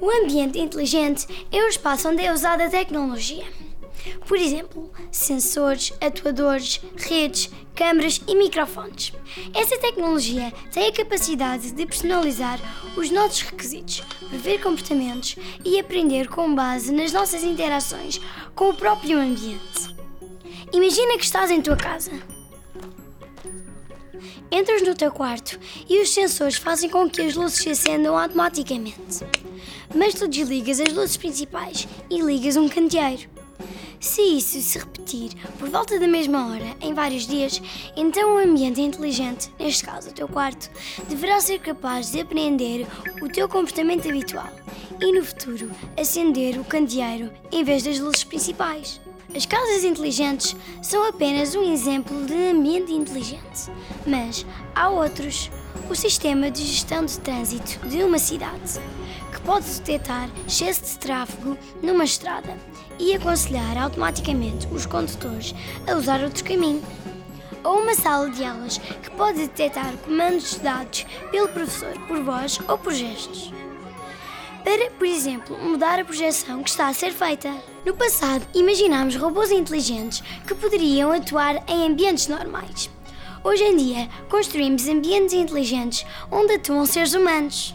O ambiente inteligente é o espaço onde é usada a tecnologia. Por exemplo, sensores, atuadores, redes, câmaras e microfones. Essa tecnologia tem a capacidade de personalizar os nossos requisitos, prever comportamentos e aprender com base nas nossas interações com o próprio ambiente. Imagina que estás em tua casa. Entras no teu quarto e os sensores fazem com que as luzes se acendam automaticamente. Mas tu desligas as luzes principais e ligas um candeeiro. Se isso se repetir por volta da mesma hora em vários dias, então o ambiente inteligente, neste caso o teu quarto, deverá ser capaz de aprender o teu comportamento habitual e no futuro acender o candeeiro em vez das luzes principais. As casas inteligentes são apenas um exemplo de ambiente inteligente, mas há outros. O sistema de gestão de trânsito de uma cidade, que pode detectar excesso de tráfego numa estrada e aconselhar automaticamente os condutores a usar outro caminho. Ou uma sala de aulas que pode detectar comandos dados pelo professor por voz ou por gestos. Para, por exemplo, mudar a projeção que está a ser feita. No passado, imaginámos robôs inteligentes que poderiam atuar em ambientes normais. Hoje em dia, construímos ambientes inteligentes onde atuam seres humanos.